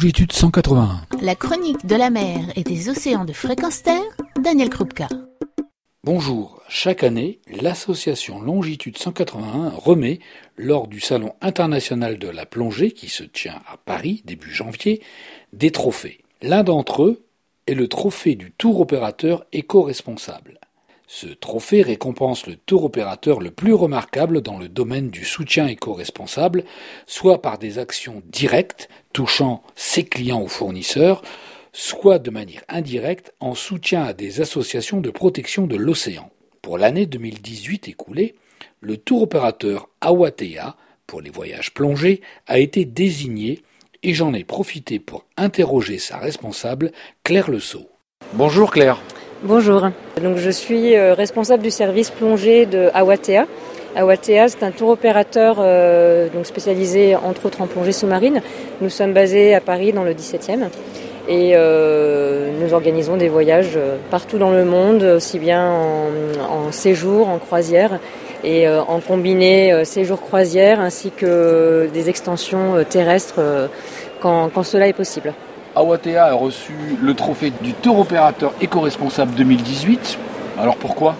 longitude 181. La chronique de la mer et des océans de fréquence terre, Daniel Krupka. Bonjour, chaque année, l'association Longitude 181 remet, lors du Salon international de la plongée qui se tient à Paris début janvier, des trophées. L'un d'entre eux est le trophée du tour opérateur éco-responsable. Ce trophée récompense le tour opérateur le plus remarquable dans le domaine du soutien éco-responsable, soit par des actions directes touchant ses clients ou fournisseurs, soit de manière indirecte en soutien à des associations de protection de l'océan. Pour l'année 2018 écoulée, le tour opérateur Awatea, pour les voyages plongés, a été désigné et j'en ai profité pour interroger sa responsable, Claire Le Bonjour Claire. Bonjour. Donc je suis euh, responsable du service plongée de Awatea. Awatea, c'est un tour opérateur euh, donc spécialisé entre autres en plongée sous-marine. Nous sommes basés à Paris dans le 17e et euh, nous organisons des voyages partout dans le monde, aussi bien en, séjour, en croisière et en combiné séjour croisière ainsi que des extensions terrestres quand cela est possible. Awatea a reçu le trophée du tour opérateur éco-responsable 2018. Alors pourquoi?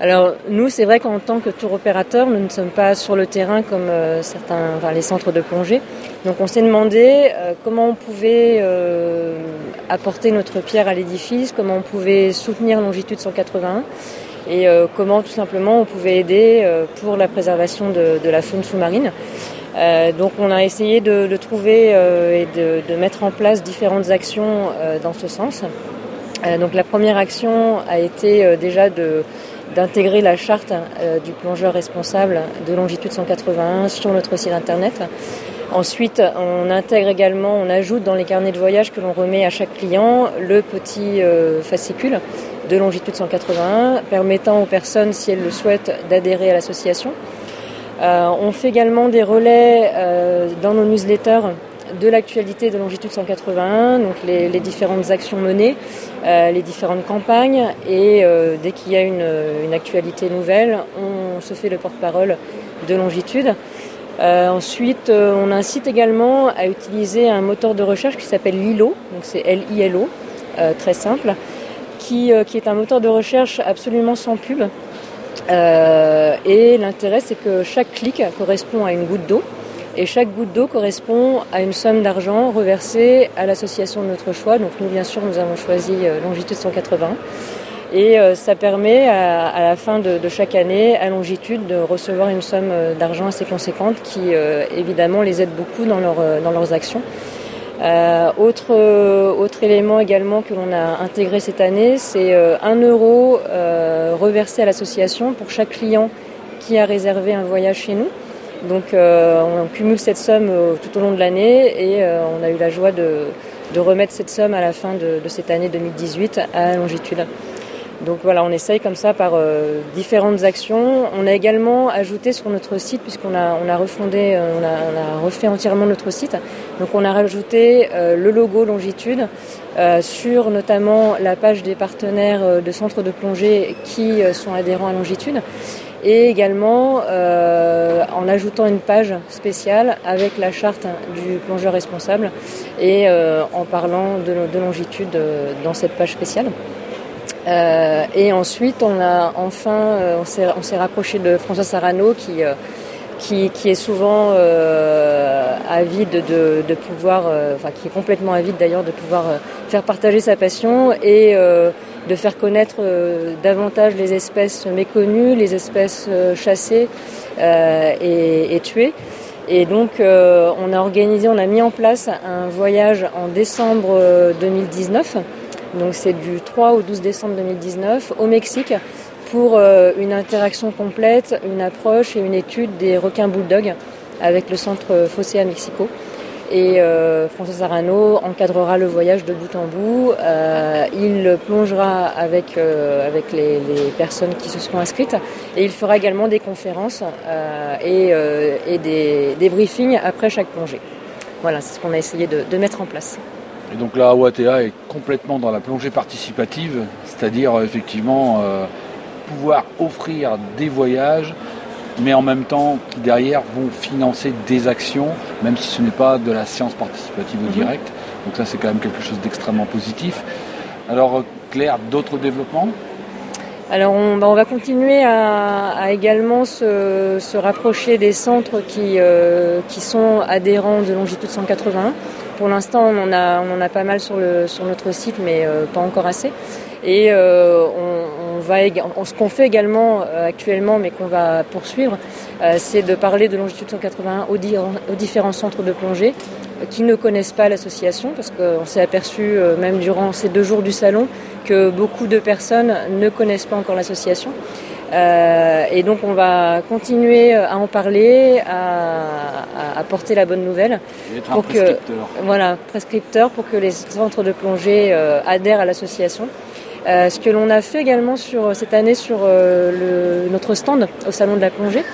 Alors nous, c'est vrai qu'en tant que tour opérateur, nous ne sommes pas sur le terrain comme euh, certains, enfin, les centres de plongée. Donc on s'est demandé euh, comment on pouvait euh, apporter notre pierre à l'édifice, comment on pouvait soutenir Longitude 181 et comment tout simplement on pouvait aider pour la préservation de, de la faune sous-marine. Euh, donc on a essayé de, trouver euh, et de, mettre en place différentes actions euh, dans ce sens. donc la première action a été déjà d'intégrer la charte du plongeur responsable de longitude 181 sur notre site internet. Ensuite, on intègre également, on ajoute dans les carnets de voyage que l'on remet à chaque client le petit fascicule de longitude 181 permettant aux personnes, si elles le souhaitent, d'adhérer à l'association. Euh, on fait également des relais euh, dans nos newsletters de l'actualité de Longitude 181, donc les, différentes actions menées, euh, les différentes campagnes, et dès qu'il y a une, actualité nouvelle, on se fait le porte-parole de Longitude. ensuite, on incite également à utiliser un moteur de recherche qui s'appelle Lilo, donc c'est L-I-L-O, très simple, qui, qui est un moteur de recherche absolument sans pub, euh, et l'intérêt, c'est que chaque clic correspond à une goutte d'eau. Et chaque goutte d'eau correspond à une somme d'argent reversée à l'association de notre choix. Donc nous, bien sûr, nous avons choisi euh, Longitude 180. Et euh, ça permet à, la fin de, chaque année à Longitude de recevoir une somme d'argent assez conséquente qui, évidemment, les aide beaucoup dans, dans leurs actions. Euh, autre, autre élément également que l'on a intégré cette année, c'est euh, un euro euh, reversé à l'association pour chaque client qui a réservé un voyage chez nous. Donc on cumule cette somme tout au long de l'année et on a eu la joie de, de, remettre cette somme à la fin de, de cette année 2018 à Longitude. Donc voilà, on essaye comme ça par euh, différentes actions. On a également ajouté sur notre site, puisqu'on a, on a refondé, euh, on, a, on, a, refait entièrement notre site. Donc on a rajouté euh, le logo Longitude sur notamment la page des partenaires de centres de plongée qui sont adhérents à Longitude. Et également en ajoutant une page spéciale avec la charte du plongeur responsable et en parlant de, de longitude dans cette page spéciale. Euh, et ensuite, on a enfin, euh, on s'est rapproché de François Sarano qui, euh, qui, qui, est souvent euh, avide de, de pouvoir, enfin qui est complètement avide d'ailleurs de pouvoir faire partager sa passion et de faire connaître davantage les espèces méconnues, les espèces chassées et, et, tuées. Et donc, on a organisé, on a mis en place un voyage en décembre 2019 donc c'est du 3 au 12 décembre 2019 au Mexique pour euh, une interaction complète, une approche et une étude des requins bulldogs avec le centre Fossé Mexico. Et euh, François Arano encadrera le voyage de bout en bout. Euh, il plongera avec, les, personnes qui se seront inscrites et il fera également des conférences et, des, briefings après chaque plongée. Voilà, c'est ce qu'on a essayé de mettre en place. Et donc là, Awatea est complètement dans la plongée participative, c'est-à-dire euh, effectivement euh, pouvoir offrir des voyages mais en même temps qui derrière vont financer des actions, même si ce n'est pas de la science participative au mhm. direct. Donc ça c'est quand même quelque chose d'extrêmement positif. Alors Claire, d'autres développements? Alors on, bah, va continuer à, également se, rapprocher des centres qui, euh, qui sont adhérents de Longitude 181. Pour l'instant, on en a, pas mal sur, notre site, mais euh, pas encore assez. Et euh, on, va, ce qu'on fait également actuellement, mais qu'on va poursuivre, c'est de parler de Longitude 181 aux, différents centres de plongée qui ne connaissent pas l'association, parce qu'on s'est aperçu, euh, même durant ces deux jours du salon, que beaucoup de personnes ne connaissent pas encore l'association. Euh, et donc on va continuer à en parler, à, porter la bonne nouvelle. pour que, voilà, prescripteur pour que les centres de plongée euh, adhèrent à l'association. ce que l'on a fait également sur, cette année sur notre stand au Salon de la plongée,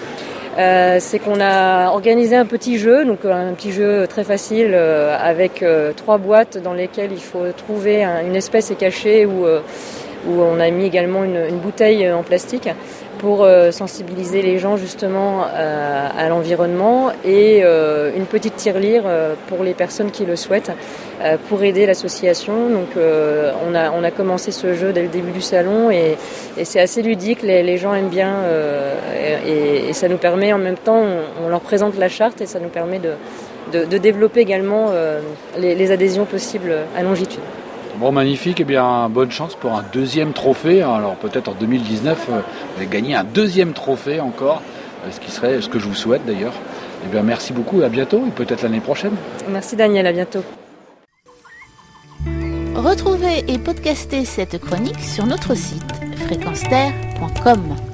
euh, c'est qu'on a organisé un petit jeu, donc un petit jeu très facile euh, avec euh, trois boîtes dans lesquelles il faut trouver une espèce est cachée où, où on a mis également une bouteille en plastique pour euh, sensibiliser les gens justement euh, à l'environnement et euh, une petite tirelire pour les personnes qui le souhaitent pour aider l'association. Donc on, a, commencé ce jeu dès le début du salon et, c'est assez ludique, les, gens aiment bien et, ça nous permet en même temps, on, leur présente la charte et ça nous permet de, développer également les adhésions possibles à longitude. Bon, magnifique. et eh bien, bonne chance pour un deuxième trophée. Alors, peut-être en 2019, euh, vous allez gagner un deuxième trophée encore, euh, ce qui serait ce que je vous souhaite d'ailleurs. et eh bien, merci beaucoup. À bientôt et peut-être l'année prochaine. Merci Daniel. À bientôt. Retrouvez et podcastez cette chronique sur notre site fréquenceterre.com.